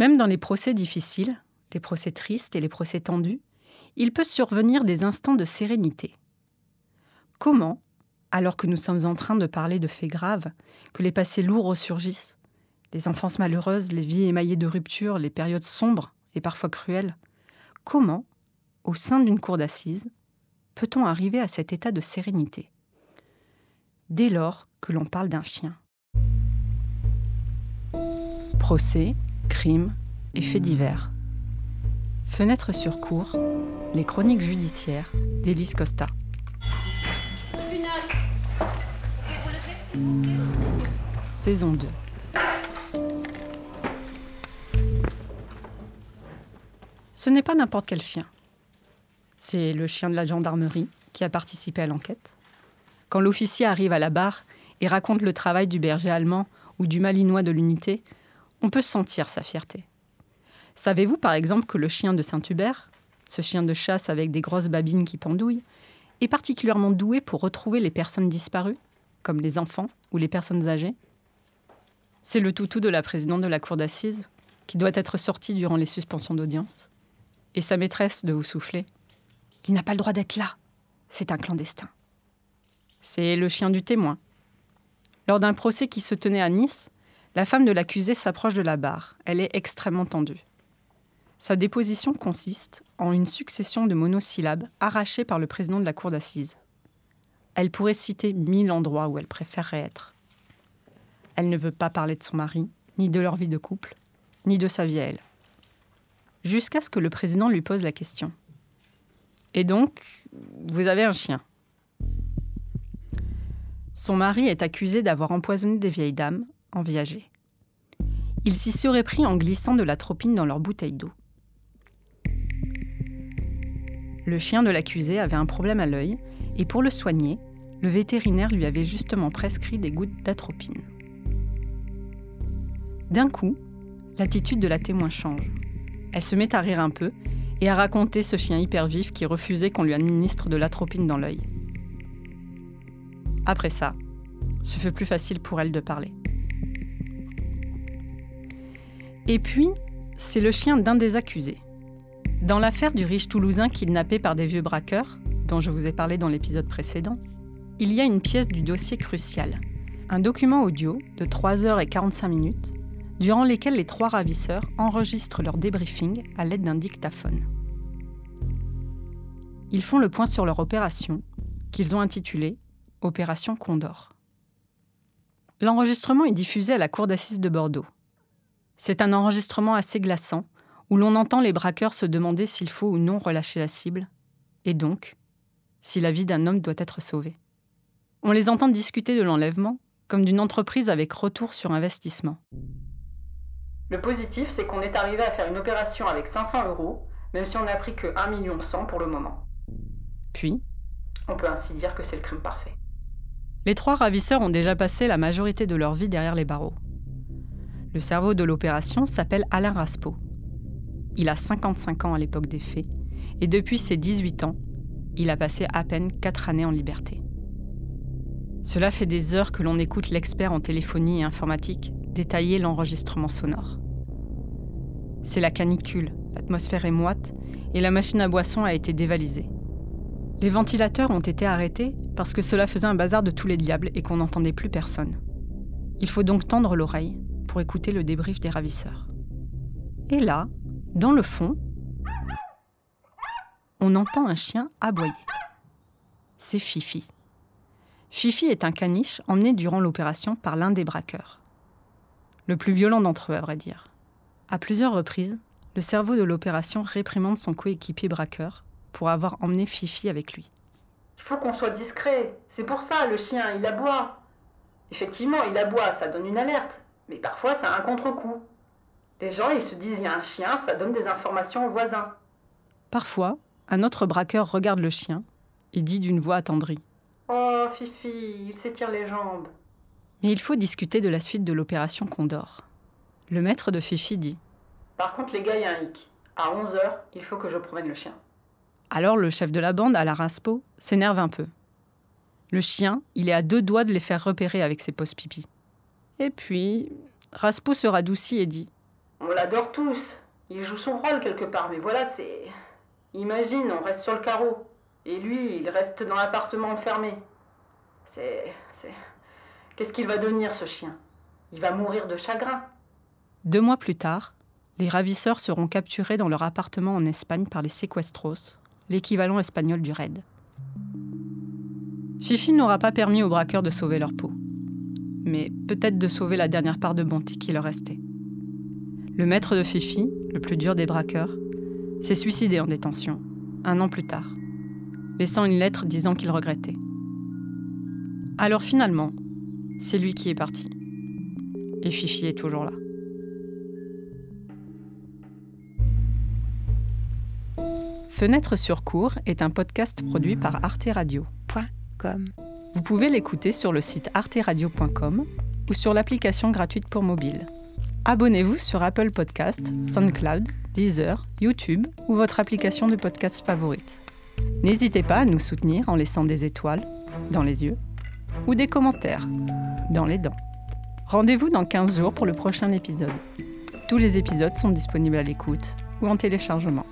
Même dans les procès difficiles, les procès tristes et les procès tendus, il peut survenir des instants de sérénité. Comment, alors que nous sommes en train de parler de faits graves, que les passés lourds ressurgissent, les enfances malheureuses, les vies émaillées de ruptures, les périodes sombres et parfois cruelles, comment, au sein d'une cour d'assises, peut-on arriver à cet état de sérénité? Dès lors que l'on parle d'un chien. Procès, crimes et faits divers. Fenêtre sur cour, les chroniques judiciaires d'Élise Costa. Saison 2. Ce n'est pas n'importe quel chien. C'est le chien de la gendarmerie qui a participé à l'enquête. Quand l'officier arrive à la barre et raconte le travail du berger allemand ou du malinois de l'unité, on peut sentir sa fierté. Savez-vous par exemple que le chien de Saint-Hubert, ce chien de chasse avec des grosses babines qui pendouillent, est particulièrement doué pour retrouver les personnes disparues, comme les enfants ou les personnes âgées? C'est le toutou de la présidente de la cour d'assises, qui doit être sorti durant les suspensions d'audience et sa maîtresse de vous souffler. Il n'a pas le droit d'être là. C'est un clandestin. C'est le chien du témoin. Lors d'un procès qui se tenait à Nice, la femme de l'accusé s'approche de la barre. Elle est extrêmement tendue. Sa déposition consiste en une succession de monosyllabes arrachées par le président de la cour d'assises. Elle pourrait citer mille endroits où elle préférerait être. Elle ne veut pas parler de son mari, ni de leur vie de couple, ni de sa vie à elle jusqu'à ce que le président lui pose la question. Et donc, vous avez un chien. Son mari est accusé d'avoir empoisonné des vieilles dames en viager. Il s'y serait pris en glissant de la tropine dans leur bouteille d'eau. Le chien de l'accusé avait un problème à l'œil et pour le soigner, le vétérinaire lui avait justement prescrit des gouttes d'atropine. D'un coup, l'attitude de la témoin change. Elle se met à rire un peu et à raconter ce chien hyper vif qui refusait qu'on lui administre de l'atropine dans l'œil. Après ça, ce fut plus facile pour elle de parler. Et puis, c'est le chien d'un des accusés. Dans l'affaire du riche Toulousain kidnappé par des vieux braqueurs, dont je vous ai parlé dans l'épisode précédent, il y a une pièce du dossier crucial, un document audio de 3 h 45 minutes durant lesquels les trois ravisseurs enregistrent leur débriefing à l'aide d'un dictaphone. Ils font le point sur leur opération, qu'ils ont intitulée Opération Condor. L'enregistrement est diffusé à la cour d'assises de Bordeaux. C'est un enregistrement assez glaçant, où l'on entend les braqueurs se demander s'il faut ou non relâcher la cible, et donc si la vie d'un homme doit être sauvée. On les entend discuter de l'enlèvement comme d'une entreprise avec retour sur investissement. Le positif, c'est qu'on est arrivé à faire une opération avec 500 euros, même si on n'a pris que 1 million pour le moment. Puis On peut ainsi dire que c'est le crime parfait. Les trois ravisseurs ont déjà passé la majorité de leur vie derrière les barreaux. Le cerveau de l'opération s'appelle Alain Raspo. Il a 55 ans à l'époque des faits, et depuis ses 18 ans, il a passé à peine 4 années en liberté. Cela fait des heures que l'on écoute l'expert en téléphonie et informatique détailler l'enregistrement sonore. C'est la canicule, l'atmosphère est moite et la machine à boisson a été dévalisée. Les ventilateurs ont été arrêtés parce que cela faisait un bazar de tous les diables et qu'on n'entendait plus personne. Il faut donc tendre l'oreille pour écouter le débrief des ravisseurs. Et là, dans le fond, on entend un chien aboyer. C'est Fifi. Fifi est un caniche emmené durant l'opération par l'un des braqueurs le plus violent d'entre eux, à vrai dire. À plusieurs reprises, le cerveau de l'opération réprimande son coéquipier braqueur pour avoir emmené Fifi avec lui. Il faut qu'on soit discret. C'est pour ça, le chien, il aboie. Effectivement, il aboie, ça donne une alerte. Mais parfois, ça a un contre-coup. Les gens, ils se disent, il y a un chien, ça donne des informations aux voisins. Parfois, un autre braqueur regarde le chien et dit d'une voix attendrie. Oh, Fifi, il s'étire les jambes. Mais il faut discuter de la suite de l'opération Condor. Le maître de Fifi dit Par contre, les gars, il y a un hic. À 11h, il faut que je promène le chien. Alors le chef de la bande, à la Raspo, s'énerve un peu. Le chien, il est à deux doigts de les faire repérer avec ses postes pipi. Et puis, Raspo se radoucit et dit On l'adore tous. Il joue son rôle quelque part, mais voilà, c'est. Imagine, on reste sur le carreau. Et lui, il reste dans l'appartement enfermé. C'est. C'est. Qu'est-ce qu'il va devenir, ce chien? Il va mourir de chagrin. Deux mois plus tard, les ravisseurs seront capturés dans leur appartement en Espagne par les sequestros, l'équivalent espagnol du raid. Fifi n'aura pas permis aux braqueurs de sauver leur peau, mais peut-être de sauver la dernière part de bonté qui leur restait. Le maître de Fifi, le plus dur des braqueurs, s'est suicidé en détention, un an plus tard, laissant une lettre disant qu'il regrettait. Alors finalement, c'est lui qui est parti. Et Fifi est toujours là. Fenêtre sur cours est un podcast produit par Arte. Vous pouvez l'écouter sur le site arteradio.com ou sur l'application gratuite pour mobile. Abonnez-vous sur Apple Podcast, SoundCloud, Deezer, YouTube ou votre application de podcast favorite. N'hésitez pas à nous soutenir en laissant des étoiles dans les yeux ou des commentaires dans les dents. Rendez-vous dans 15 jours pour le prochain épisode. Tous les épisodes sont disponibles à l'écoute ou en téléchargement.